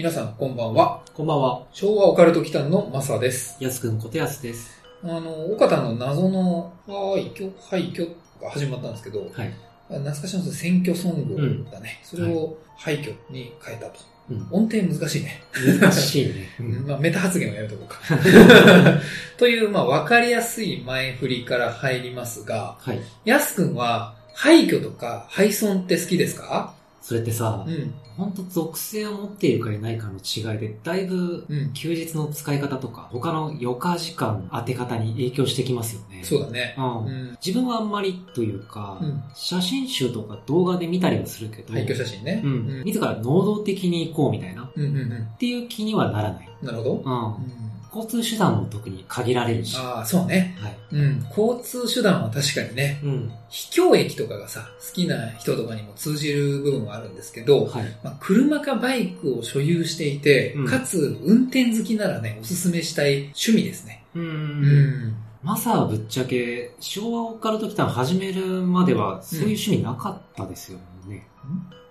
皆さん、こんばんは。こんばんは。昭和オカルト機関のマサです。やすくんことやすです。あの、岡田の謎の廃墟、廃墟が始まったんですけど、はい。懐かしの選挙ソングだね。それを廃墟に変えたと。うん。音程難しいね。難しいね。うん まあ、メタ発言はやめとこうか。という、まあ、わかりやすい前振りから入りますが、はい。やすくんは、廃墟とか廃村って好きですか？それってさう、ん。ほんと属性を持っているかいないかの違いで、だいぶうん。休日の使い方とか、他の余暇時間当て方に影響してきますよね。そうだね。うん。うん。自分はあんまりというか、うん写真集とか動画で見たりはするけど、廃墟写真ね。うん。自ら能動的に行こうみたいな、っうんうんうん。ていう気にはならない。なるほど。うん。うん交通手段も特に限られるし。はああ、そうね。い。うん。交通手段は確かにね、うん。秘境駅とかがさ、好きな人とかにも通じる部分はあるんですけど、はい。まあ、車かバイクを所有していて、うんかつ運転好きならね、おすすめしたい趣味ですね。う。うんん。マサはぶっちゃけ、昭和オカルト期間始めるまでは、そういう趣味なかったですよね。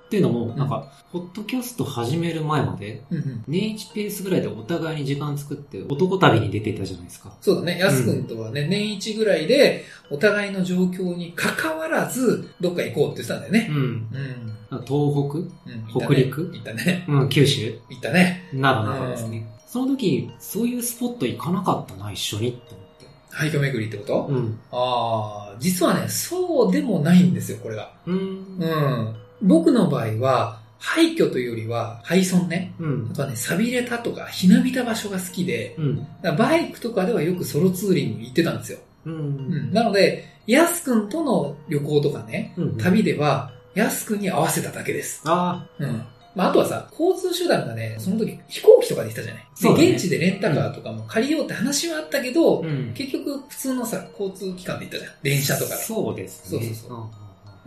っていうのも、なんか、ポッドキャスト始める前まで。年1ペースぐらいでお互いに時間作って、男旅に出ていたじゃないですか。そうだね。やすくんとはね、年一ぐらいで、お互いの状況に関わらず、どっか行こうって言ってたんだよね。うん。うん。東うん北陸行ったね。北うん、九州行ったね。などなどですね。その時、そういうスポット行かなかったな、一緒に、と思って。廃墟巡りってこと、うん。ああ、実はね、そうでもないんですよ、これが。うん。うん。僕の場合は、廃墟というよりは、廃村ね。うんあ。とはね、錆びれたとか、ひなびた場所が好きで、うん。バイクとかではよくソロツーリングに行ってたんですよ。ううん。ん。なので、やすくんとの旅行とかね、うん。旅では、やすくんに合わせただけです。あうん。まあ、あとはさ、交通手段がね、その時飛行機とかで行ったじゃない。で、そうだね現地でレンタカーとかも借りようって話はあったけど、あ。うん。結局普通のさ、交通機関で行ったじゃん。電車とかで。そうですね。そうそうそうんんん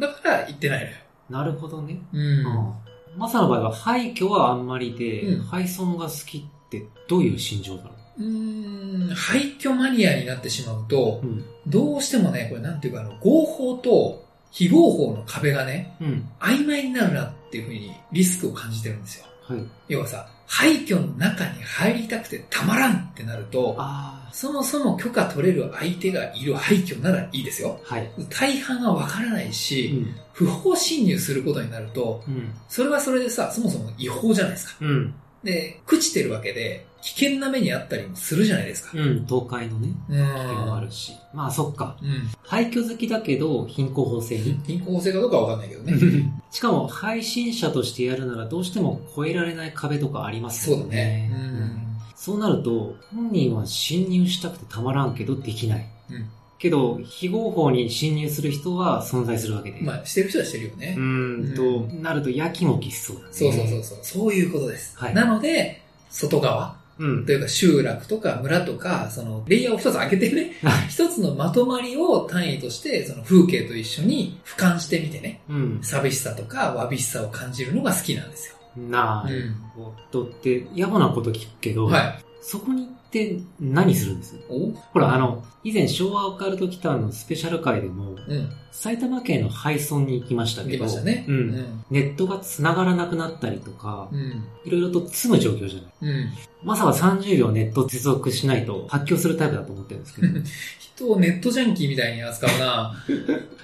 だから行ってないのよ。なるほどね。うん。うん。マサの場合は廃墟はあんまりで、うん廃村が好きってどういう心情だろうーん、廃墟マニアになってしまうとう、うん。どうしてもね、これなんていうか、あの、合法と非合法の壁がね、うん。曖昧になるなっていうふうにリスクを感じてるんですよ。はい。要はさ、廃墟の中に入りたくてたまらんってなると、あそもそも許可取れる相手がいる廃墟ならいいですよ。あ。はい。大半はわからないうし、ん。不法侵入することになると、うん。それはそれでさ、そもそも違法じゃないですか。うん。で、朽ちてるわけで、危険な目にあったりもするじゃないですか。うん。倒壊のね、う危険もあるし。まあそっか。うん。廃墟好きだけど、貧困法制に？貧困法制かどうかはわかんないけどね。しかも、配信者としてやるならどうしても越えられない壁とかありますよね。そうだね。うん。そうなると、本人は侵入したくてたまらんけどできない。うんけど、非合法に侵入する人は存在するわけで。まあ、してる人はしてるよね。うーんと、なるとやきもきしそうだね。そうそうそうそう。そういうことです。はいなので、外側うんと。いうか集落とか村とか、そのレイヤーを一つ開けてね、はい一つのまとまりを単位として、その風景と一緒に俯瞰してみてね、うん。寂しさとかわびしさを感じるのが好きなんですよ。なるほどって、野暮なこと聞くけど、はい。そこに行って何するんですお？ほら、あの、以前昭和オカルト来たのスペシャル回でも、うん。埼玉県の廃村に行きましたけど、ね。う。うんん。ネットが繋がらなくなったりとか、うん。いろいろと詰む状況じゃない。うん。まさか30秒ネット接続しないと発狂するタイプだと思ってるんですけど。人をネットジャンキーみたいに扱うな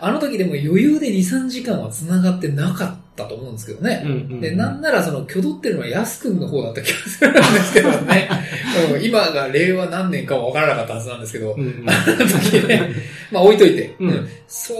あの時でも余裕で2、3時間は繋がってなかったと思うんですけどね。うんうんで、なんならその、挙動ってるのはヤスくんの方だった気がするんですけどね。うん今が令和何年かは分からなかったはずなんですけど、うんうんあの時ね、まあ置いといて、うんそ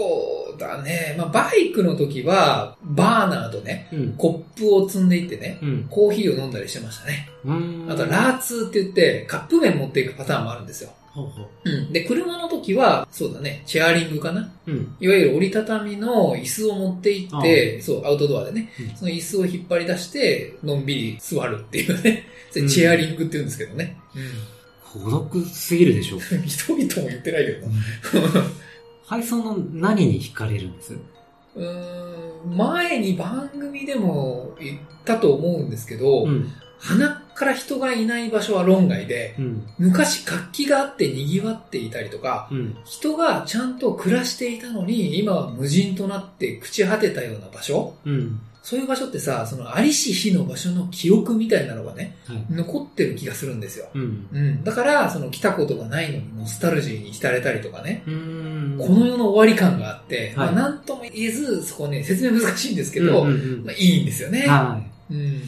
うだね。まあバイクの時は、バーナーとね、うん。コップを積んでいってね、うん。コーヒーを飲んだりしてましたね。うん。あと、ラーツーって言って、カップ麺持っていくパターンもあるんですよ。ほうほう。うん。で、車の時は、そうだね、チェアリングかなうん。いわゆる折りたたみの椅子を持って行って、そう、アウトドアでね、うんその椅子を引っ張り出して、のんびり座るっていうね。それチェアリングって言うんですけどね。孤独すぎるでしょう。うん。人々も言ってないけどな。配送の何に惹かれるんです？うーん、前に番組でも言ったと思うんですけど、ん。鼻から人がいない場所は論外で、うん。昔活気があって賑わっていたりとか、うん。人がちゃんと暮らしていたのに、今は無人となって朽ち果てたような場所うん。そういう場所ってさ、そのありし日の場所の記憶みたいなのがね、はい。残ってる気がするんですよ。うん。うん。だから、その来たことがないのにノスタルジーに浸れたりとかね、うん。この世の終わり感があって、はいまあなんとも言えず、そこね、説明難しいんですけど、うんうんうんまあいいんですよね。はい。うん。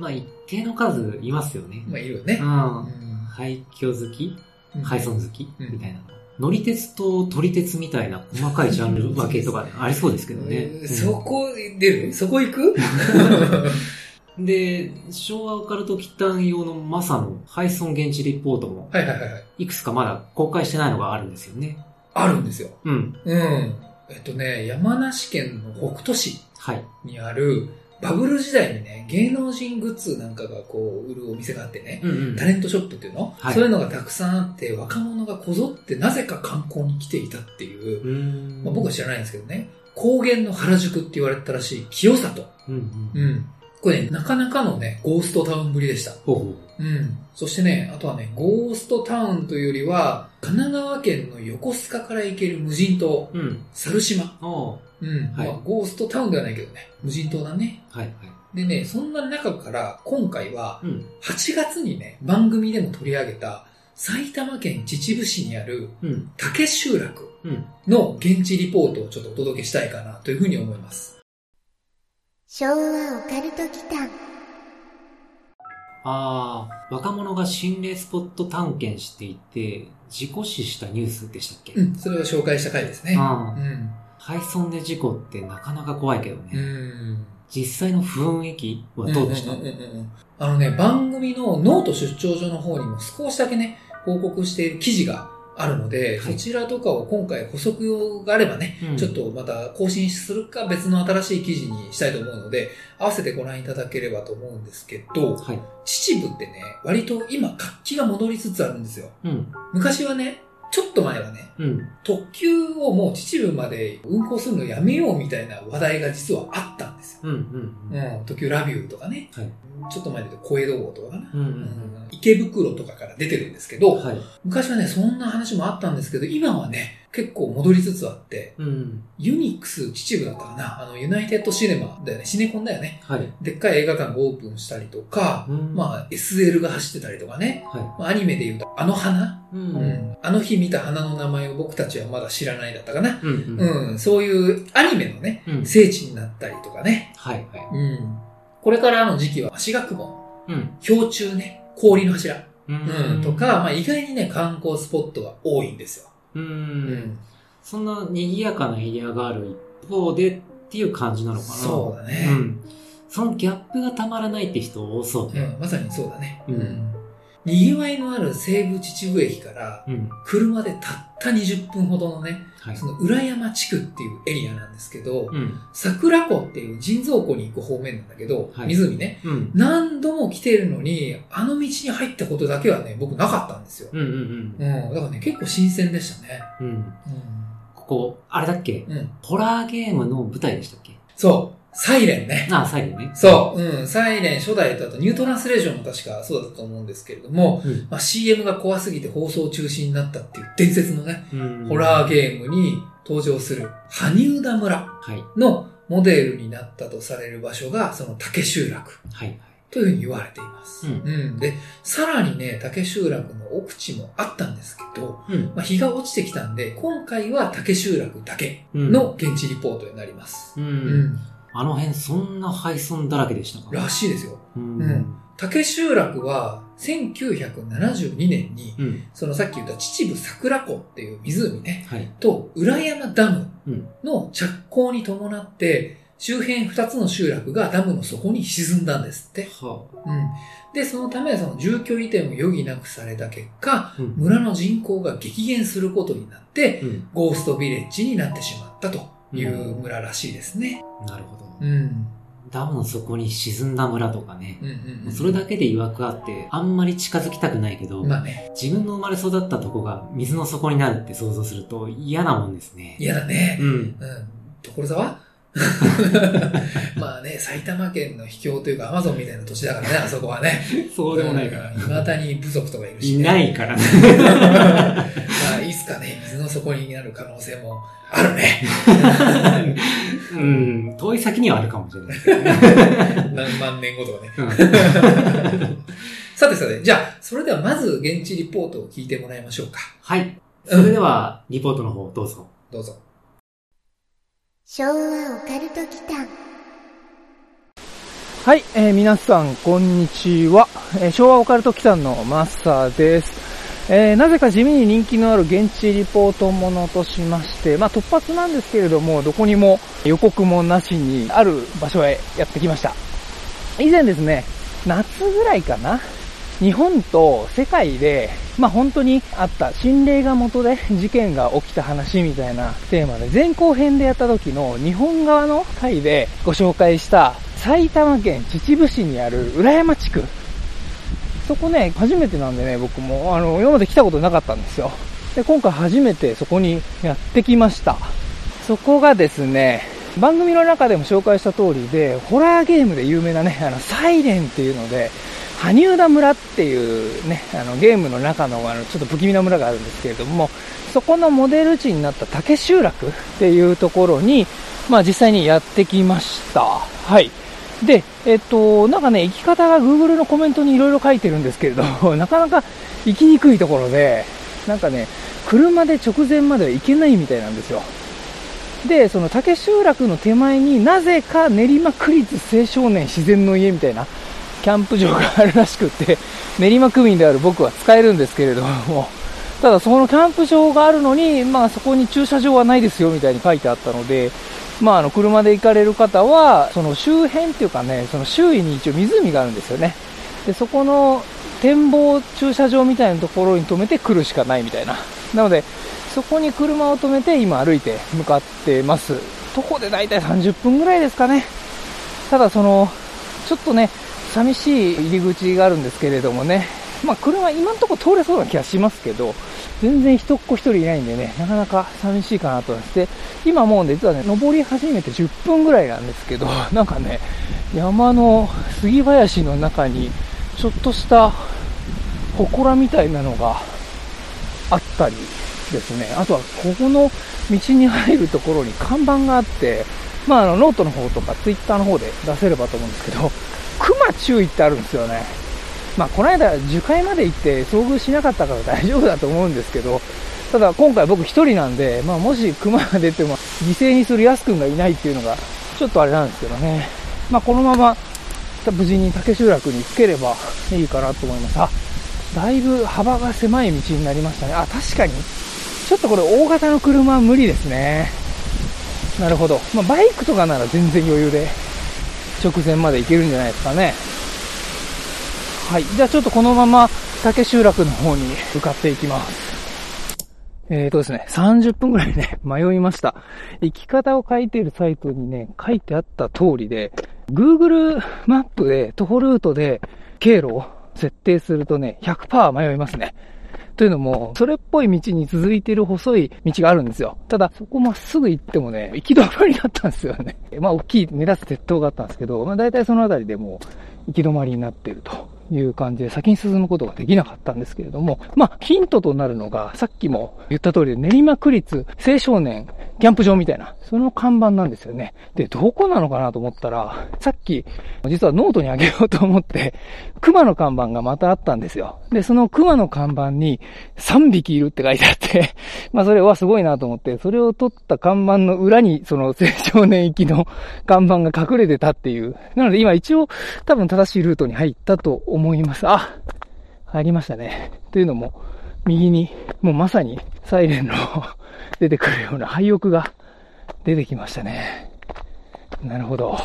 まあ一定の数いますよね。まあいるよねう。ん。うん廃墟好きうん配送好きうんみたいな。乗り鉄と撮り鉄みたいな細かいジャンル分けとかありそうですけどね。うんそこ出る？そこ行く？う んで、昭和オカルト期間用のマサの配送現地リポートもはいはいはいはい。いくつかまだ公開してないのがあるんですよね。あるんですよ。うん。うん。えっとね、山梨県の北杜市はい。にある、バブル時代にね、芸能人グッズなんかがこう、売るお店があってね、うんうんタレントショップっていうの、はいそういうのがたくさんあって、若者がこぞってなぜか観光に来ていたっていう、うんまあ、僕は知らないんですけどね、高原の原宿って言われてたらしい清里。うんうん。うん。これね、なかなかのね、ゴーストタウンぶりでした。ほうほう。うん。そしてね、あとはね、ゴーストタウンというよりは、神奈川県の横須賀から行ける無人島、うん。猿島。おううん。はいまあ、ゴーストタウンではないけどね、無人島だね。はいはい。でね、そんな中から今回は、うん。8月にね、番組でも取り上げた、埼玉県秩父市にあるうん。竹集落うん。の現地リポートをちょっとお届けしたいかなというふうに思います。昭和オカルト祈間ああ、若者が心霊スポット探検していて、事故死したニュースでしたっけ？うん、それを紹介した回ですね。うん。配送で事故ってなかなか怖いけどね。うん。実際の雰囲気はどうでした、んんんうんあのね、番組のノート出張所の方にも少しだけね、報告している記事があるので、はいそちらとかを今回補足があればね、うんちょっとまた更新するか別の新しい記事にしたいと思うので、合わせてご覧いただければと思うんですけど、はい。秩父ってね、割と今活気が戻りつつあるんですよ。うん。昔はね、ちょっと前はね、うん。特急をもう秩父まで運行するのやめようみたいな話題が実はあったんですよ。うん。うん。うん、特急ラビューとかね、はい。ちょっと前で言うと小江戸号とかかな。うん。ううんん。池袋とかから出てるんですけど、はい。昔はね、そんな話もあったんですけど、今はね、結構戻りつつあって、うん。ユニックス秩父だったかなあの、ユナイテッドシネマだよね、シネコンだよね。はい。でっかい映画館がオープンしたりとか、うんまあ、SL が走ってたりとかね。はまあアニメで言うと、あの花、い。う。うんあの日見た花の名前を僕たちはまだ知らないだったかな。うん。ううん。ん、そういうアニメのね、うん。聖地になったりとかね。はい。はい。うん。これからの時期は、足学門、うん。氷中ね、氷の柱。ううん、と、か、まあ意外にね、観光スポットが多いんですよ。う。。うんそんな賑やかなエリアがある一方でっていう感じなのかな。そうだね。うん。そのギャップがたまらないって人多そうね。うん、まさにそうだね。うん賑わいのある西武秩父駅から、うん。車でたった20分ほどのね、はい。その裏山地区っていうエリアなんですけど、うん。桜湖っていう人造湖に行く方面なんだけど、はい湖ね、うん。何度も来てるのに、あの道に入ったことだけはね、僕なかったんですよ。うんうんうん、だからね、結構新鮮でしたね。うん。うん。うここ、あれだっけ？ん。うん。ホラーゲームの舞台でしたっけ？そう、サイレンね。あ、最後ね。そう、うん、サイレン初代だとニュートランスレーションも確かそうだったと思うんですけれども、うん。まあ、CM が怖すぎて放送中止になったっていう伝説のね、うん。ホラーゲームに登場する羽生田村はい。のモデルになったとされる場所がその竹集落はい。というふうに言われています。うんうん、で、さらにね、竹集落の奥地もあったんですけど、うん。まあ、日が落ちてきたんで、今回は竹集落だけうん、の現地リポートになります。う。うんん、あの辺そんな廃村だらけでしたか？らしいですよ。うん。うん竹集落は1972年に、うん。そのさっき言った秩父桜湖っていう湖ね、はい。と裏山ダムうん。の着工に伴って、周辺二つの集落がダムの底に沈んだんですって。はうん。で、そのため、その住居移転を余儀なくされた結果、あ。うん。村の人口が激減することになって、うん。ゴーストビレッジになってしまったという村らしいですね。なるほど。うん。ダムの底に沈んだ村とかね。うんうんうん。それだけで曰くあって、あんまり近づきたくないけど、まあね、自分の生まれ育ったとこが水の底になるって想像すると嫌なもんですね。嫌だね。うん。うん。所沢？まあね、埼玉県の秘境というかアマゾンみたいな土地だからね、あそこはね。そうでもないから。うん未だに部族とかいるし、いね。ないからね。まあ、いつかね、水の底になる可能性もあるね。うん。遠い先にはあるかもしれないけどね。何万年後とかね。うん さてさて、じゃあ、それではまず現地リポートを聞いてもらいましょうか。はい。それでは、リポートの方どうぞ。どうぞ。昭和オカルト祈間はい、えー皆さん、こんにちは。えー昭和オカルト機関のマスターです。えーなぜか地味に人気のある現地リポートものとしまして、まあ突発なんですけれども、どこにも予告もなしに、ある場所へやってきました。以前ですね、夏ぐらいかな日本と世界で、まあ本当にあった心霊が元で事件が起きた話みたいなテーマで前後編でやった時の日本側の回でご紹介した埼玉県秩父市にある浦山地区。そこね、初めてなんでね、僕も、あの、今まで来たことなかったんですよ。で、今回初めてそこにやってきました。そこがですね、番組の中でも紹介した通りで、ホラーゲームで有名なね、あの、サイレンっていうので、羽生田村っていうね、あの、ゲームの中の、あの、ちょっと不気味な村があるんですけれども、そこのモデル地になった竹集落っていうところに、まあ実際にやってきました。はい。で、えっと、なんかね、行き方が Google のコメントにいろいろ書いてるんですけれど、なかなか行きにくいところで、なんかね、車で直前までは行けないみたいなんですよ。で、その竹集落の手前になぜか練馬区立青少年自然の家みたいなキャンプ場があるらしくって、練馬区民である僕は使えるんですけれども、ただそのキャンプ場があるのに、まあそこに駐車場はないですよみたいに書いてあったので、まああの車で行かれる方は、その周辺っていうかね、その周囲に一応湖があるんですよね。で、そこの展望駐車場みたいなところに止めて来るしかないみたいな。なので、そこに車を止めて今歩いて向かってます。徒歩でだいたい30分ぐらいですかね。ただその、ちょっとね、寂しい入り口があるんですけれどもね。まあ車今んとこ通れそうな気がしますけど、全然人っ子一人いないんでね、なかなか寂しいかなと思って、今もう実はね、登り始めて10分ぐらいなんですけど、なんかね、山の杉林の中に、ちょっとした祠みたいなのがあったりですね。あとは、ここの道に入るところに看板があって、まあ、あの、ノートの方とかツイッターの方で出せればと思うんですけど、熊注意ってあるんですよね。まあ、この間、樹海まで行って遭遇しなかったから大丈夫だと思うんですけど、ただ今回僕一人なんで、まあ、もし熊が出ても犠牲にするヤス君がいないっていうのが、ちょっとあれなんですけどね。まあ、このまま、無事に竹集落に着ければいいかなと思います。あ、だいぶ幅が狭い道になりましたね。あ、確かに。ちょっとこれ大型の車は無理ですね。なるほど。まあ、バイクとかなら全然余裕で直前まで行けるんじゃないですかね。はい。じゃあちょっとこのまま竹集落の方に向かっていきます。えーとですね、30分ぐらいね、迷いました。行き方を書いているサイトにね、書いてあった通りで、Google マップで徒歩ルートで経路を設定するとね、100%迷いますね。というのも、それっぽい道に続いている細い道があるんですよ。ただ、そこまっすぐ行ってもね、行き止まりだったんですよね。まあ、大きい目立つ鉄塔があったんですけど、まあ、大体そのあたりでもう行き止まりになっているという感じで、先に進むことができなかったんですけれども、まあ、ヒントとなるのが、さっきも言った通り、練馬区立青少年キャンプ場みたいな、その看板なんですよね。で、どこなのかなと思ったら、さっき、実はノートにあげようと思って、熊の看板がまたあったんですよ。で、その熊の看板に3匹いるって書いてあって、まあそれはすごいなと思って、それを撮った看板の裏に、その青少年行きの看板が隠れてたっていう。なので今一応多分正しいルートに入ったと思思います。あ入りましたね。というのも、右に、もうまさにサイレンの 出てくるような廃屋が出てきましたね。なるほど。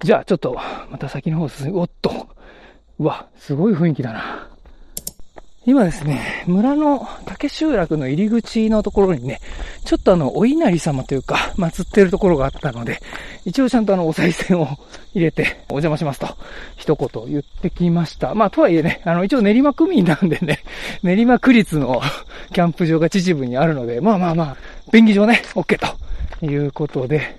じゃあ、ちょっと、また先の方進む。おっと。うわ、すごい雰囲気だな。今ですね、村の竹集落の入り口のところにね、ちょっとあの、お稲荷様というか、祀ってるところがあったので、一応ちゃんとあの、お賽銭を入れて、お邪魔しますと、一言言ってきました。まあ、とはいえね、あの、一応練馬区民なんでね、練馬区立の キャンプ場が秩父にあるので、まあまあまあ、便宜上ね、OK ということで、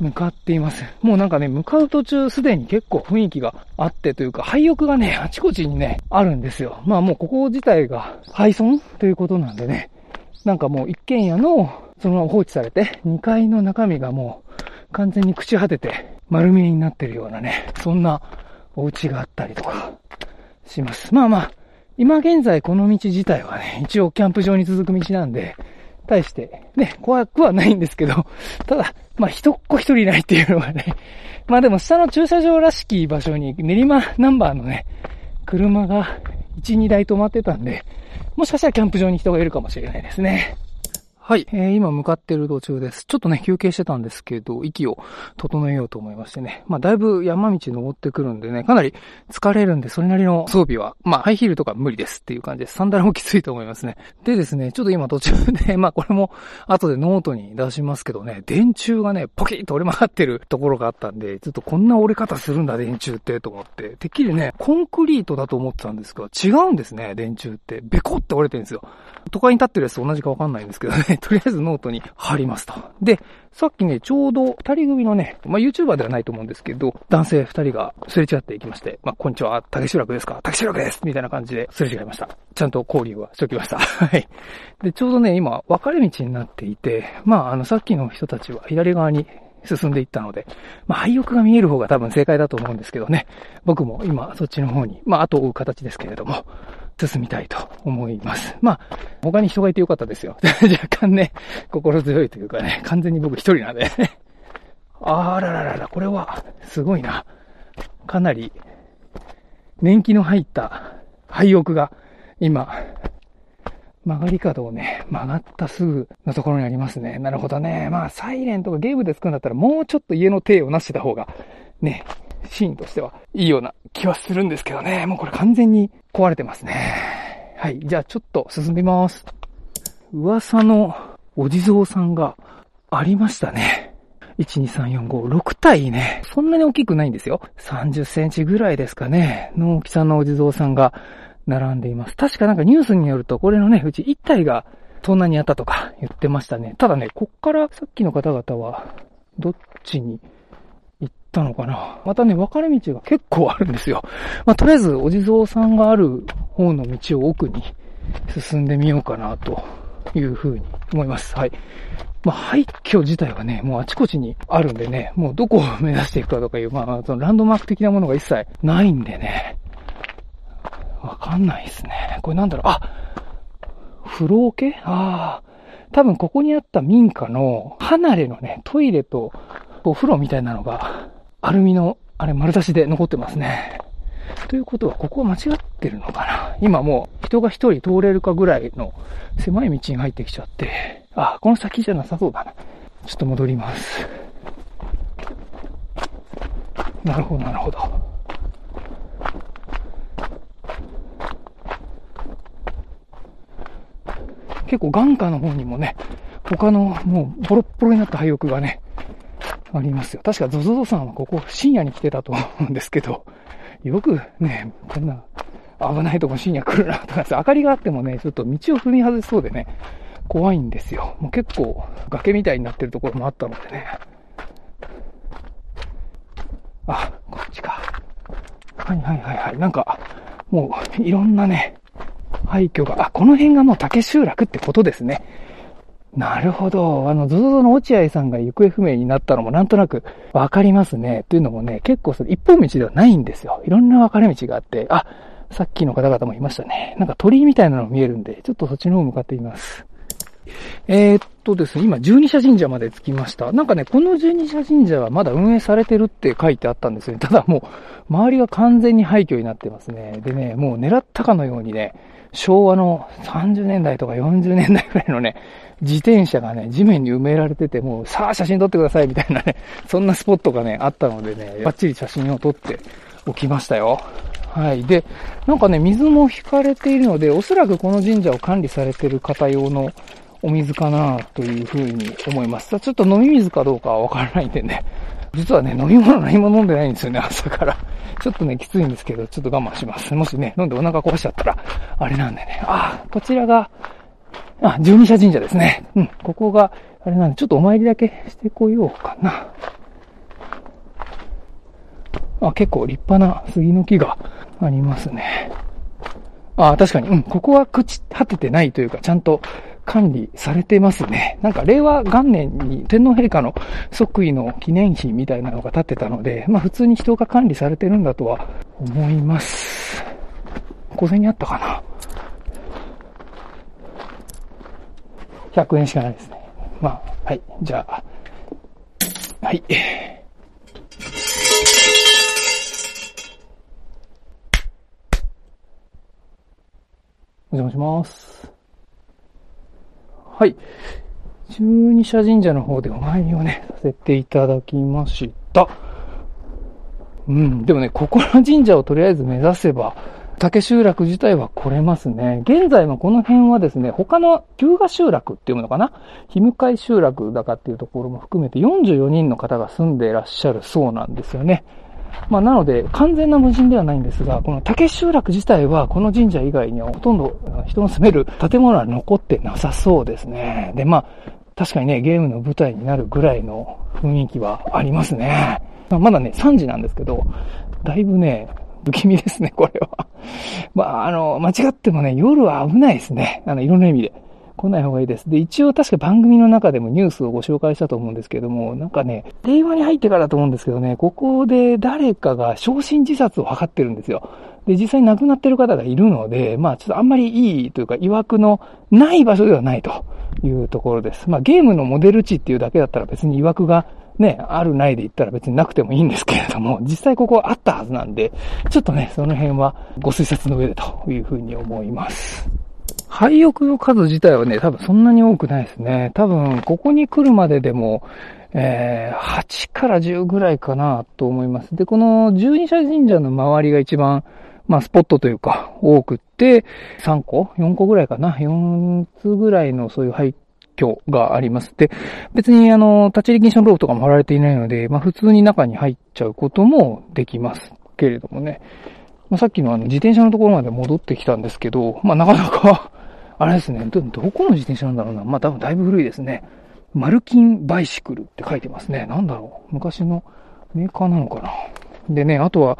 向かっています。もうなんかね、向かう途中すでに結構雰囲気があってというか、廃屋がね、あちこちにね、あるんですよ。まあもうここ自体が廃村ということなんでね、なんかもう一軒家の、そのまま放置されて、2階の中身がもう完全に朽ち果てて丸見えになってるようなね、そんなお家があったりとかします。まあまあ、今現在この道自体はね、一応キャンプ場に続く道なんで、対して、ね、怖くはないんですけど、ただ、まあ、一っ子一人いないっていうのはね、まあでも下の駐車場らしき場所に練馬ナンバーのね、車が1、2台止まってたんで、もしかしたらキャンプ場に人がいるかもしれないですね。はい、えー、今向かってる途中です。ちょっとね、休憩してたんですけど、息を整えようと思いましてね。まあ、だいぶ山道登ってくるんでね、かなり疲れるんで、それなりの装備は、まあ、ハイヒールとか無理ですっていう感じです。サンダルもきついと思いますね。でですね、ちょっと今途中で、まあ、これも後でノートに出しますけどね、電柱がね、ポキッと折れ曲がってるところがあったんで、ちょっとこんな折れ方するんだ、電柱って、と思って。てっきりね、コンクリートだと思ってたんですが、違うんですね、電柱って。ベコって折れてるんですよ。都会に立ってるやつと同じかわかんないんですけどね、とりあえずノートに貼りますと。で、さっきね、ちょうど二人組のね、まあ、YouTuber ではないと思うんですけど、男性二人がすれ違っていきまして、まあ、こんにちは、竹集落ですか？竹集落ですみたいな感じですれ違いました。ちゃんと交流はしときました。はい。で、ちょうどね、今、分かれ道になっていて、まあ、あの、さっきの人たちは左側に進んでいったので、まあ、廃屋が見える方が多分正解だと思うんですけどね。僕も今、そっちの方に、まあ、後を追う形ですけれども、進みたいと思います。まあ、他に人がいてよかったですよ。若干ね、心強いというかね、完全に僕一人なんで。ね あらららら、これは、すごいな。かなり、年季の入った廃屋が、今、曲がり角をね、曲がったすぐのところにありますね。なるほどね。まあ、サイレンとかゲームで作るんだったら、もうちょっと家の手をなしてた方が、ね、シーンとしてはいいような気はするんですけどね。もうこれ完全に壊れてますね。はい。じゃあちょっと進みます。噂のお地蔵さんがありましたね。1、2、3、4、5、6体ね。そんなに大きくないんですよ。30センチぐらいですかね。の大きさのお地蔵さんが並んでいます。確かなんかニュースによると、これのね、うち1体が盗難にあったとか言ってましたね。ただね、こっからさっきの方々は、どっちにったのかなまたね、分かれ道が結構あるんですよ。まあ、とりあえずお地蔵さんがある方の道を奥に進んでみようかなというふうに思います。はい。まあ、廃墟自体はね、もうあちこちにあるんでね、もうどこを目指していくかとかいう、まあ、そのランドマーク的なものが一切ないんでね、わかんないですね。これなんだろう、あ風呂桶？ああ。多分ここにあった民家の離れのね、トイレとお風呂みたいなのが、アルミの、あれ丸出しで残ってますね。ということは、ここは間違ってるのかな今もう人が一人通れるかぐらいの狭い道に入ってきちゃって、あ、この先じゃなさそうだな。ちょっと戻ります。なるほど、なるほど。結構眼下の方にもね、他のもうボロッボロになった廃屋がね、ありますよ。確かゾゾゾさんはここ深夜に来てたと思うんですけど、よくね、こんな危ないとこ深夜来るなとか、明かりがあってもね、ちょっと道を踏み外しそうでね、怖いんですよ。もう結構崖みたいになってるところもあったのでね。あ、こっちか。はいはいはいはい。なんか、もういろんなね、廃墟が、あ、この辺がもう竹集落ってことですね。なるほど。あの、ゾゾゾの落合さんが行方不明になったのもなんとなくわかりますね。というのもね、結構それ一本道ではないんですよ。いろんな分かれ道があって、あ、さっきの方々もいましたね。なんか鳥居みたいなの見えるんで、ちょっとそっちの方向かってみます。えー、っとですね、今、十二社神社まで着きました。なんかね、この十二社神社はまだ運営されてるって書いてあったんですよね。ただもう、周りが完全に廃墟になってますね。でね、もう狙ったかのようにね、昭和の30年代とか40年代くらいのね、自転車がね、地面に埋められてて、もう、さあ写真撮ってくださいみたいなね、そんなスポットがね、あったのでね、バッチリ写真を撮っておきましたよ。はい。で、なんかね、水も引かれているので、おそらくこの神社を管理されている方用のお水かなというふうに思います。ちょっと飲み水かどうかはわからないんでね。実はね、飲み物何も飲んでないんですよね、朝から。ちょっとね、きついんですけど、ちょっと我慢します。もしね、飲んでお腹壊しちゃったら、あれなんでね。あ、こちらが、あ、十二社神社ですね。うん、ここが、あれなんで、ちょっとお参りだけしてこようかな。あ、結構立派な杉の木がありますね。あ、確かに、うん、ここは朽ち果ててないというか、ちゃんと管理されてますね。なんか令和元年に天皇陛下の即位の記念碑みたいなのが建ってたので、まあ普通に人が管理されてるんだとは思います。小銭あったかな ?100 円しかないですね。まあ、はい。じゃあ、はい。お邪魔します。はい。十二社神社の方でお参りをね、させていただきました。うん、でもね、ここの神社をとりあえず目指せば、竹集落自体は来れますね。現在もこの辺はですね、他の旧河集落っていうのかな？日向海集落だかっていうところも含めて44人の方が住んでいらっしゃるそうなんですよね。まあ、なので、完全な無人ではないんですが、この竹集落自体は、この神社以外にはほとんど人の住める建物は残ってなさそうですね。で、まあ、確かにね、ゲームの舞台になるぐらいの雰囲気はありますね。まあ、まだね、3時なんですけど、だいぶね、不気味ですね、これは。まあ、あの、間違ってもね、夜は危ないですね。あの、いろんな意味で。来ない方がいいです。で、一応確か番組の中でもニュースをご紹介したと思うんですけども、なんかね、令和に入ってからだと思うんですけどね、ここで誰かが焼身自殺を図ってるんですよ。で、実際亡くなってる方がいるので、まあちょっとあんまりいいというか、曰くのない場所ではないというところです。まあゲームのモデル地っていうだけだったら別に曰くがね、あるないで言ったら別になくてもいいんですけれども、実際ここあったはずなんで、ちょっとね、その辺はご推察の上でというふうに思います。廃屋の数自体はね、多分そんなに多くないですね。多分、ここに来るまででも、えー、8から10ぐらいかなと思います。で、この十二社神社の周りが一番、まあ、スポットというか、多くって、3個 ?4 個ぐらいかな ?4 つぐらいのそういう廃墟があります。で、別にあの、立ち入り禁止のロープとかも張られていないので、まあ、普通に中に入っちゃうこともできますけれどもね。まあ、さっきのあの、自転車のところまで戻ってきたんですけど、まあ、なかなか、あれですね。ど、どこの自転車なんだろうな。まあ、多分だいぶ古いですね。マルキンバイシクルって書いてますね。なんだろう。昔のメーカーなのかな。でね、あとは、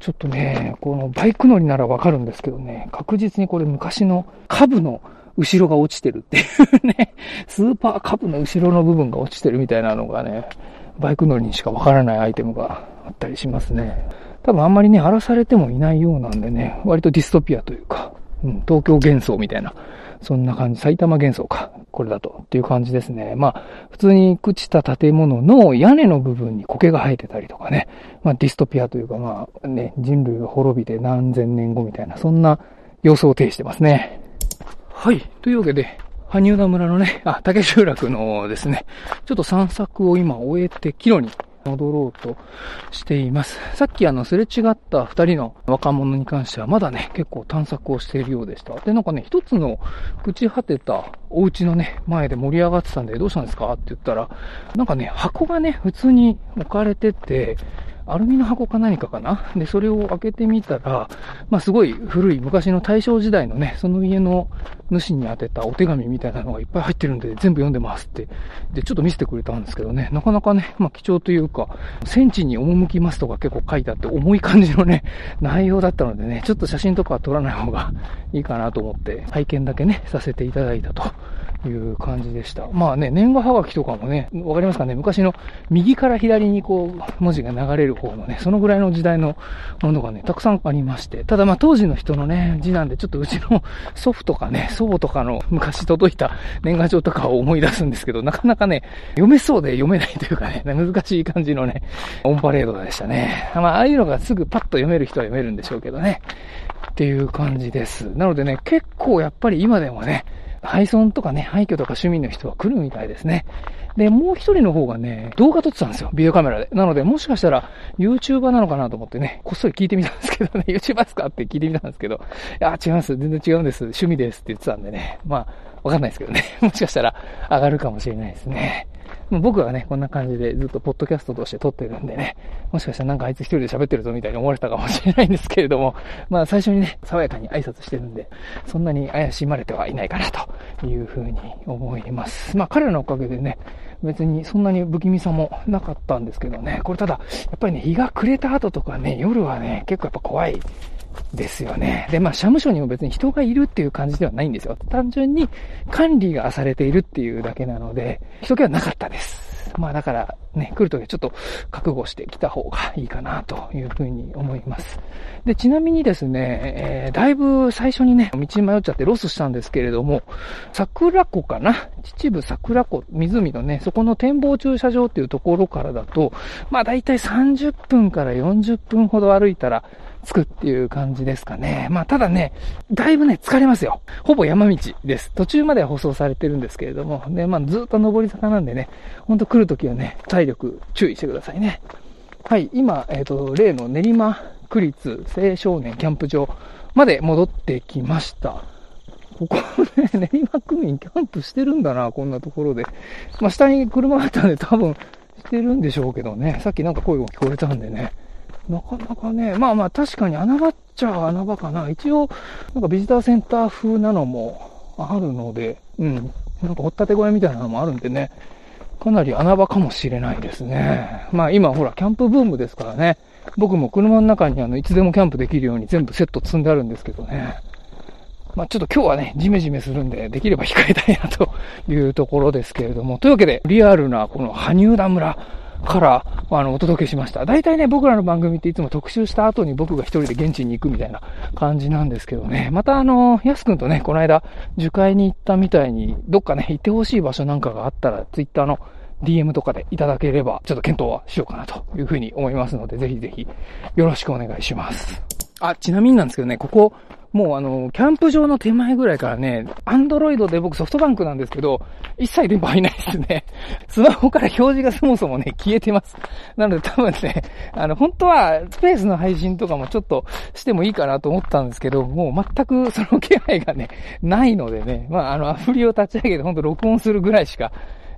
ちょっとね、このバイク乗りならわかるんですけどね、確実にこれ昔の株の後ろが落ちてるっていうね、スーパー株の後ろの部分が落ちてるみたいなのがね、バイク乗りにしかわからないアイテムがあったりしますね。多分あんまりね、荒らされてもいないようなんでね、割とディストピアというか、うん、東京幻想みたいな、そんな感じ、埼玉幻想か、これだと、っていう感じですね。まあ、普通に朽ちた建物の屋根の部分に苔が生えてたりとかね、まあ、ディストピアというか、まあ、ね、人類が滅びて何千年後みたいな、そんな様子を呈してますね。はい。というわけで、羽生田村のね、あ、竹集落のですね、ちょっと散策を今終えて、帰路に戻ろうとしています。さっきあの、すれ違った二人の若者に関しては、まだね、結構探索をしているようでした。で、なんかね、一つの朽ち果てたお家のね、前で盛り上がってたんで、どうしたんですか？って言ったら、なんかね、箱がね、普通に置かれてて、アルミの箱か何かかな？で、それを開けてみたら、まあすごい古い昔の大正時代のね、その家の主に宛てたお手紙みたいなのがいっぱい入ってるんで、全部読んでますって。で、ちょっと見せてくれたんですけどね、なかなかね、まあ貴重というか、戦地に赴きますとか結構書いてあって重い感じのね、内容だったのでね、ちょっと写真とかは撮らない方がいいかなと思って、拝見だけね、させていただいたと。いう感じでした。まあね、年賀はがきとかもね、わかりますかね？昔の右から左にこう、文字が流れる方のね、そのぐらいの時代のものがね、たくさんありまして。ただまあ当時の人のね、字なんで、ちょっとうちの 祖父とかね、祖母とかの昔届いた 年賀状とかを思い出すんですけど、なかなかね、読めそうで読めないというかね、難しい感じのね、オンパレードでしたね。まあ、ああいうのがすぐパッと読める人は読めるんでしょうけどね。っていう感じです。なのでね、結構やっぱり今でもね、廃村とかね、廃墟とか趣味の人は来るみたいですね。で、もう一人の方がね、動画撮ってたんですよ。ビデオカメラで。なので、もしかしたら YouTuber なのかなと思ってね、こっそり聞いてみたんですけどね、YouTuber ですかって聞いてみたんですけど、いや、違います。全然違うんです。趣味ですって言ってたんでね。まあ、わかんないですけどね。もしかしたら上がるかもしれないですね。もう僕はね、こんな感じでずっとポッドキャストとして撮ってるんでね、もしかしたらなんかあいつ一人で喋ってるぞみたいに思われたかもしれないんですけれども、まあ最初にね、爽やかに挨拶してるんで、そんなに怪しまれてはいないかなというふうに思います。まあ彼らのおかげでね、別にそんなに不気味さもなかったんですけどね、これただ、やっぱりね、日が暮れた後とかね、夜はね、結構やっぱ怖いですよね。で、まあ、社務所にも別に人がいるっていう感じではないんですよ。単純に管理がされているっていうだけなので、人気はなかったです。まあだからね、来るときはちょっと覚悟してきた方がいいかなというふうに思います。で、ちなみにですね、えー、だいぶ最初にね、道に迷っちゃってロスしたんですけれども、桜湖かな？秩父桜湖、湖のね、そこの展望駐車場っていうところからだと、まあだいたい30分から40分ほど歩いたら、着くっていう感じですかね。まあ、ただね、だいぶね、疲れますよ。ほぼ山道です。途中までは舗装されてるんですけれども、で、まあ、ずっと上り坂なんでね、ほんと来るときはね、体力注意してくださいね。はい、今、えっ、ー、と、例の練馬区立青少年キャンプ場まで戻ってきました。ここね、練馬区民キャンプしてるんだな、こんなところで。まあ、下に車があったんで多分してるんでしょうけどね。さっきなんか声も聞こえたんでね。なかなかね、まあまあ確かに穴場っちゃ穴場かな。一応、なんかビジターセンター風なのもあるので、うん。なんか掘ったて小屋みたいなのもあるんでね、かなり穴場かもしれないですね。まあ今ほら、キャンプブームですからね。僕も車の中にあの、いつでもキャンプできるように全部セット積んであるんですけどね。まあちょっと今日はね、ジメジメするんで、できれば控えたいなというところですけれども。というわけで、リアルなこの羽生田村。から、あの、お届けしました。大体ね、僕らの番組っていつも特集した後に僕が一人で現地に行くみたいな感じなんですけどね。またあの、やすくんとね、この間、樹海に行ったみたいに、どっかね、行ってほしい場所なんかがあったら、ツイッターの DM とかでいただければ、ちょっと検討はしようかなというふうに思いますので、ぜひぜひ、よろしくお願いします。あ、ちなみになんですけどね、ここ、もうあの、キャンプ場の手前ぐらいからね、アンドロイドで僕ソフトバンクなんですけど、一切電波入んないですね。スマホから表示がそもそもね、消えてます。なので多分ね、あの、本当はスペースの配信とかもちょっとしてもいいかなと思ったんですけど、もう全くその気配がね、ないのでね、まああの、アプリを立ち上げて本当録音するぐらいしか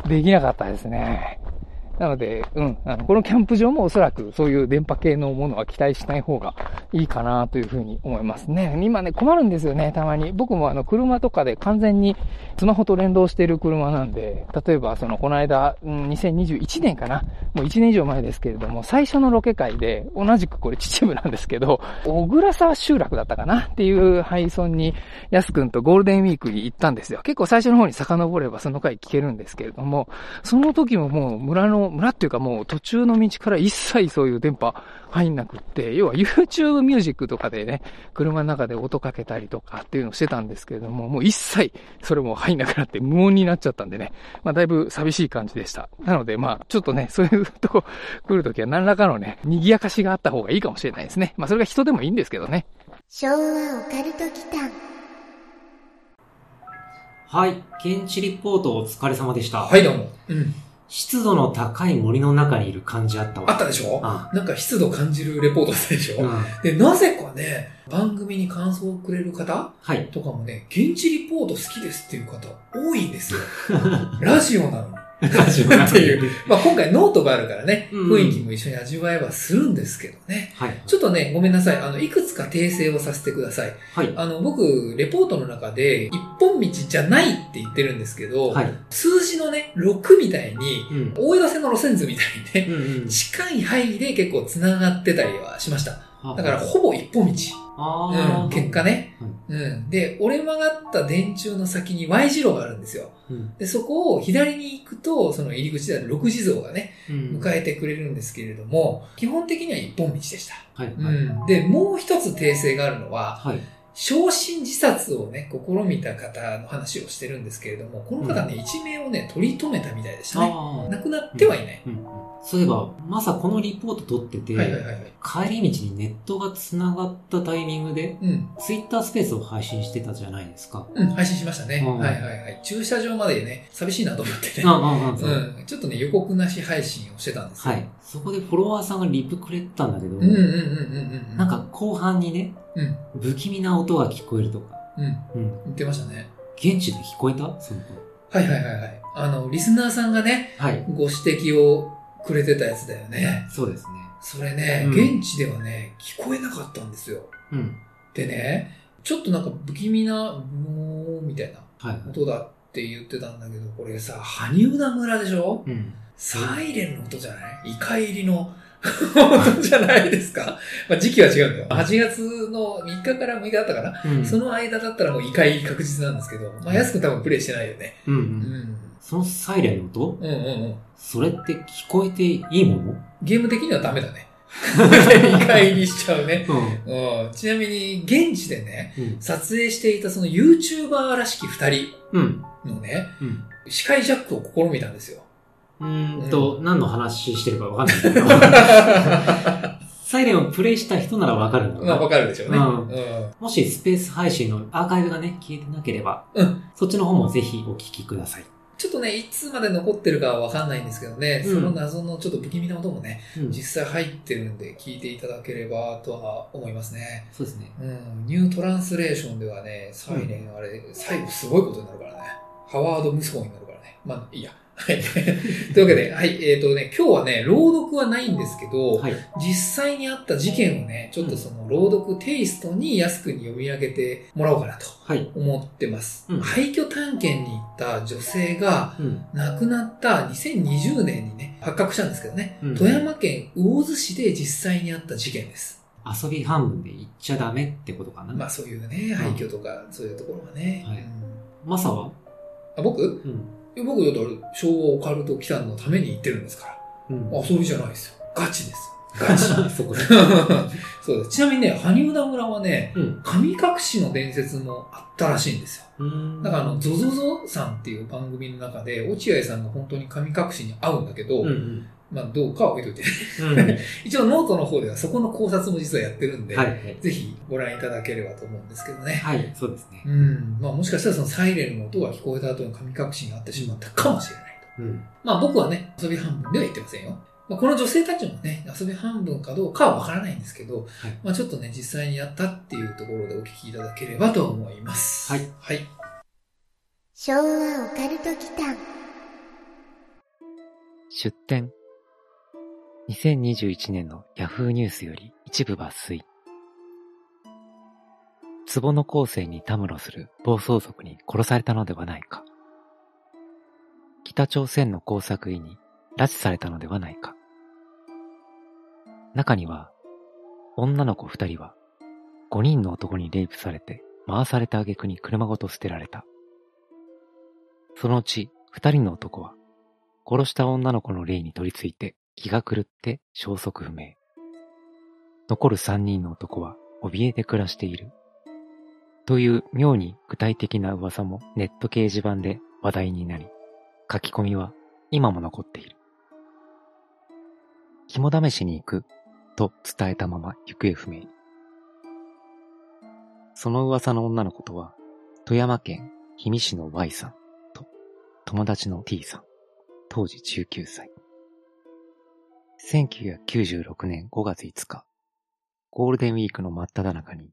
できなかったですね。なので、うん、あの、このキャンプ場もおそらくそういう電波系のものは期待しない方がいいかなというふうに思いますね。今ね、困るんですよね、たまに。僕もあの、車とかで完全にスマホと連動している車なんで、例えばその、この間、うん、2021年かなもう1年以上前ですけれども、最初のロケ会で、同じくこれ秩父なんですけど、小倉沢集落だったかなっていう配送に、やすくんとゴールデンウィークに行ったんですよ。結構最初の方に遡ればその回聞けるんですけれども、その時ももう村の村っていうかもう途中の道から一切そういう電波入んなくって、要は YouTube ミュージックとかでね、車の中で音かけたりとかっていうのをしてたんですけれども、もう一切それも入んなくなって無音になっちゃったんでね、まあだいぶ寂しい感じでした。なのでまあちょっとね、そういうとこ来るときは何らかのね、賑やかしがあった方がいいかもしれないですね。まあそれが人でもいいんですけどね。昭和オカルト期間。はい。現地リポートお疲れ様でした。はい、どうも。うん。湿度の高い森の中にいる感じあったわ。あったでしょ？あなんか湿度感じるレポートだったでしょ、うん、で、なぜかね、番組に感想をくれる方はい。とかもね、現地リポート好きですっていう方多いんですよ。ラジオなのに。っていう。まあ今回ノートがあるからね、雰囲気も一緒に味わえはするんですけどね。はい。ちょっとね、ごめんなさい。あの、いくつか訂正をさせてください。はい。あの、僕、レポートの中で、一本道じゃないって言ってるんですけど、はい。数字のね、6みたいに、うん、大江戸線の路線図みたいにね、うんうん、近い範囲で結構繋がってたりはしました。だからほぼ一本道。うん、結果ね、うん。で、折れ曲がった電柱の先に Y 字路があるんですよ。うん、で、そこを左に行くと、その入り口である六地蔵がね、うん、迎えてくれるんですけれども、基本的には一本道でした。はい、うん。で、もう一つ訂正があるのは、はい、焼身自殺をね、試みた方の話をしてるんですけれども、この方ね、うん、一命をね、取り留めたみたいでしたね。亡くなってはいない。うんうんそういえば、まさこのリポート撮ってて、はいはいはい帰り道にネットが繋がったタイミングで、うん、ツイッタースペースを配信してたじゃないですか。うん、配信しましたね。はいはいはい。駐車場までね、寂しいなと思ってね。うん、ちょっとね、予告なし配信をしてたんですよ。はい。そこでフォロワーさんがリプくれたんだけど、うんうんうんうんうん。なんか後半にね、うん、不気味な音が聞こえるとか。うん。うん。言ってましたね。現地で聞こえた？その声。はいはいはいはい。あの、リスナーさんがね、はい、ご指摘をくれてたやつだよね。そうですね。それね、うん、現地ではね、聞こえなかったんですよ。うん。でね、ちょっとなんか不気味な、ブーみたいな音だって言ってたんだけど、これさ、羽生田村でしょ？うん。サイレンの音じゃない？イカ入りの音じゃないですか。まあ時期は違うんだよ。8月の3日から6日だったかな、うん、その間だったらもうイカ入り確実なんですけど、まあ安く多分プレイしてないよね。うん、うん、うん。そのサイレンの音？うんうんうん。それって聞こえていいもの？ゲーム的にはダメだね。意外にしちゃうね、うん。うん。ちなみに、現地でね、うん、撮影していたその YouTuber らしき二人のね、うん、視界ジャックを試みたんですよ。うんと、何の話してるかわかんないけど。サイレンをプレイした人ならわかるんだまあわかるでしょうね、うん、もしスペース配信のアーカイブがね、消えてなければ、うん、そっちの方もぜひお聞きください。ちょっとね、いつまで残ってるかはわかんないんですけどね、うん、その謎のちょっと不気味な音もね、うん、実際入ってるんで聞いていただければとは思いますね。そうですね。うん。ニュートランスレーションではね、サイレンあれ、最後すごいことになるからね。ハワード無双になるからね。まあ、いいや。はい。というわけで、はい、えっ、ー、とね、今日はね、朗読はないんですけど、はい、実際にあった事件をね、ちょっとその朗読テイストに安くに読み上げてもらおうかなと思ってます。はいうん、廃墟探検に行った女性が、亡くなった2020年にね、発覚したんですけどね、うん、富山県魚津市で実際にあった事件です。遊び半分で行っちゃダメってことかな。まあそういうね、廃墟とか、そういうところはね。はい。マサは？あ僕、うん僕だったら昭和オカルト奇譚のために行ってるんですから。うん、遊びじゃないですよ。ガチです。ガチ。そこで。そうです。ちなみにね、羽生蛇村はね、うん、神隠しの伝説もあったらしいんですよ。だからあの、ゾゾゾさんっていう番組の中で、落合さんが本当に神隠しに遭うんだけど、うんうんまあ、どうかは置いといて。うん、一応ノートの方ではそこの考察も実はやってるんで、はいはい、ぜひご覧いただければと思うんですけどね。はい、そうですね。うん。まあもしかしたらそのサイレンの音が聞こえた後に神隠しになってしまったかもしれないと。うん、まあ僕はね、遊び半分では言ってませんよ。まあ、この女性たちもね、遊び半分かどうかはわからないんですけど、はい、まあちょっとね、実際にやったっていうところでお聞きいただければと思います。はい。はい。昭和オカルト期間。出展2021年の Yahoo ニュースより一部抜粋。壺の後世にたむろする暴走族に殺されたのではないか。北朝鮮の工作員に拉致されたのではないか。中には、女の子二人は五人の男にレイプされて回された挙句に車ごと捨てられた。そのうち二人の男は殺した女の子の霊に取り付いて気が狂って消息不明。残る三人の男は怯えて暮らしている。という妙に具体的な噂もネット掲示板で話題になり、書き込みは今も残っている。肝試しに行くと伝えたまま行方不明に。その噂の女の子とは、富山県氷見市の Y さんと友達の T さん、当時19歳。1996年5月5日、ゴールデンウィークの真っ只中に、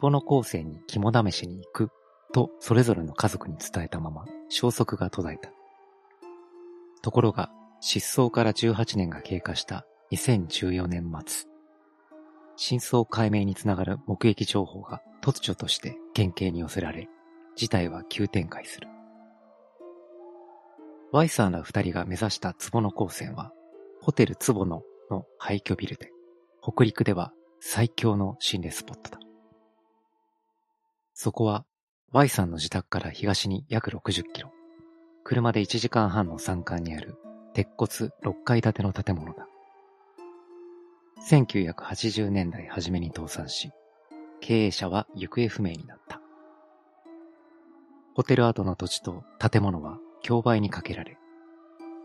壺の後世に肝試しに行くとそれぞれの家族に伝えたまま消息が途絶えた。ところが、失踪から18年が経過した2014年末、真相解明につながる目撃情報が突如として県警に寄せられ、事態は急展開する。ワイサーら二人が目指した壺の光線は、ホテル坪野の廃墟ビルで、北陸では最強の心霊スポットだ。そこは、Y さんの自宅から東に約60キロ、車で1時間半の山間にある鉄骨6階建ての建物だ。1980年代初めに倒産し、経営者は行方不明になった。ホテル跡の土地と建物は競売にかけられ、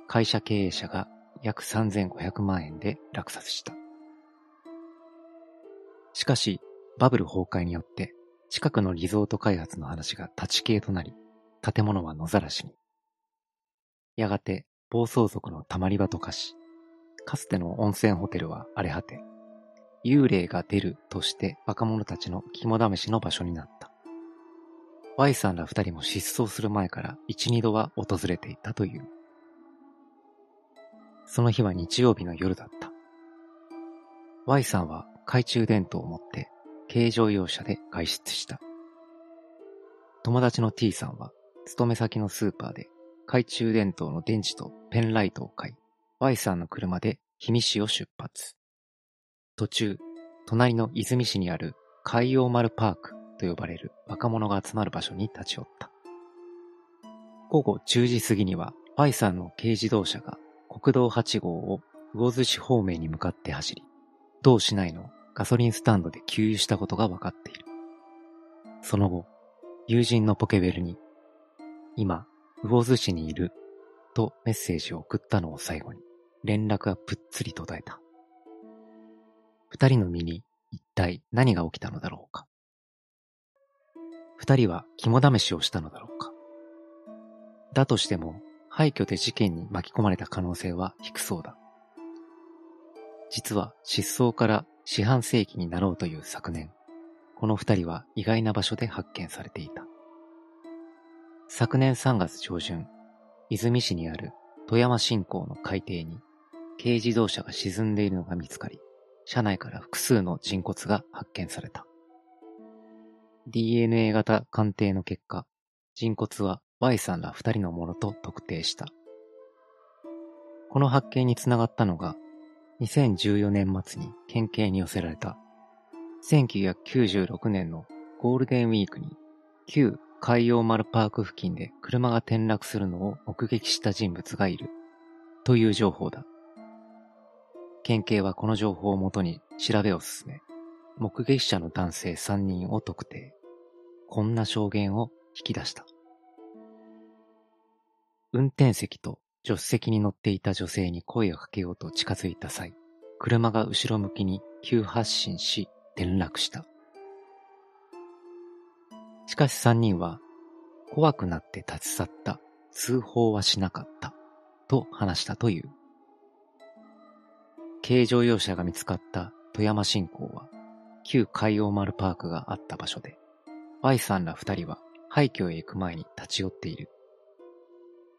会社経営者が約3500万円で落札した。しかし、バブル崩壊によって近くのリゾート開発の話が立ち消えとなり、建物は野ざらしに。やがて暴走族の溜まり場と化し、かつての温泉ホテルは荒れ果て、幽霊が出るとして若者たちの肝試しの場所になった。Y さんら二人も失踪する前から一、二度は訪れていたという。その日は日曜日の夜だった。Y さんは懐中電灯を持って軽乗用車で外出した。友達の T さんは勤め先のスーパーで懐中電灯の電池とペンライトを買い、Y さんの車で氷見市を出発。途中、隣の泉市にある海洋丸パークと呼ばれる若者が集まる場所に立ち寄った。午後10時過ぎには Y さんの軽自動車が国道8号を魚津市方面に向かって走り、同市内の？ガソリンスタンドで給油したことが分かっている。その後、友人のポケベルに、今、魚津市にいる、とメッセージを送ったのを最後に、連絡がぷっつり途絶えた。二人の身に一体何が起きたのだろうか。二人は肝試しをしたのだろうか。だとしても、廃墟で事件に巻き込まれた可能性は低そうだ。実は失踪から四半世紀になろうという昨年、この二人は意外な場所で発見されていた。昨年3月上旬、泉市にある富山新港の海底に軽自動車が沈んでいるのが見つかり、車内から複数の人骨が発見された。DNA 型鑑定の結果、人骨は Y さんら二人のものと特定した。この発見につながったのが、2014年末に県警に寄せられた、1996年のゴールデンウィークに旧海洋丸パーク付近で車が転落するのを目撃した人物がいるという情報だ。県警はこの情報をもとに調べを進め、目撃者の男性3人を特定。こんな証言を引き出した。運転席と助手席に乗っていた女性に声をかけようと近づいた際、車が後ろ向きに急発進し転落した。しかし三人は怖くなって立ち去った。通報はしなかった。と話したという。軽乗用車が見つかった富山新港は旧海洋丸パークがあった場所で、Y さんら二人は廃墟へ行く前に立ち寄っている。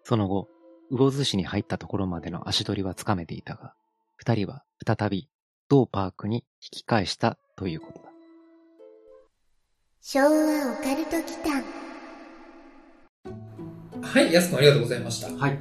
その後、魚津市に入ったところまでの足取りはつかめていたが、二人は再び同パークに引き返したということだ。昭和オカルト期間。はい、安くんありがとうございました。はい。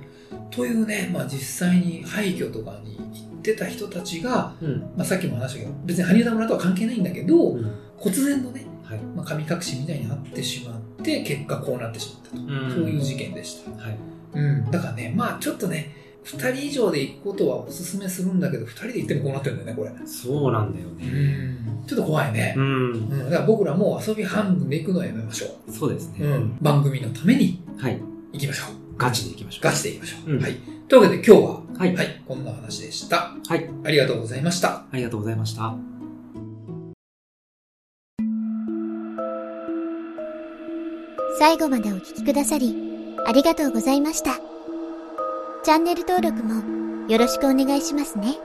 というね、まあ実際に廃墟とかに行ってた人たちが、うん、まあさっきも話したけど、別に羽生田村とは関係ないんだけど、うん、忽然のね、はい、まあ神隠しみたいになってしまって、結果こうなってしまったと。うん、そういう事件でした。はい。うん。だからね、まあちょっとね、二人以上で行くことはおすすめするんだけど、二人で行ってもこうなってるんだよね、これ。そうなんだよね。うん。ちょっと怖いね。うん。うん。だから僕らも遊び半分で行くのはやめましょう。そうですね。うん。番組のために。はい。行きましょう。ガチで行きましょう。ガチで行きましょう。うん、はい。というわけで今日は、はい。はい。こんな話でした。はい。ありがとうございました。ありがとうございました。最後までお聞きくださり、ありがとうございました。チャンネル登録もよろしくお願いしますね。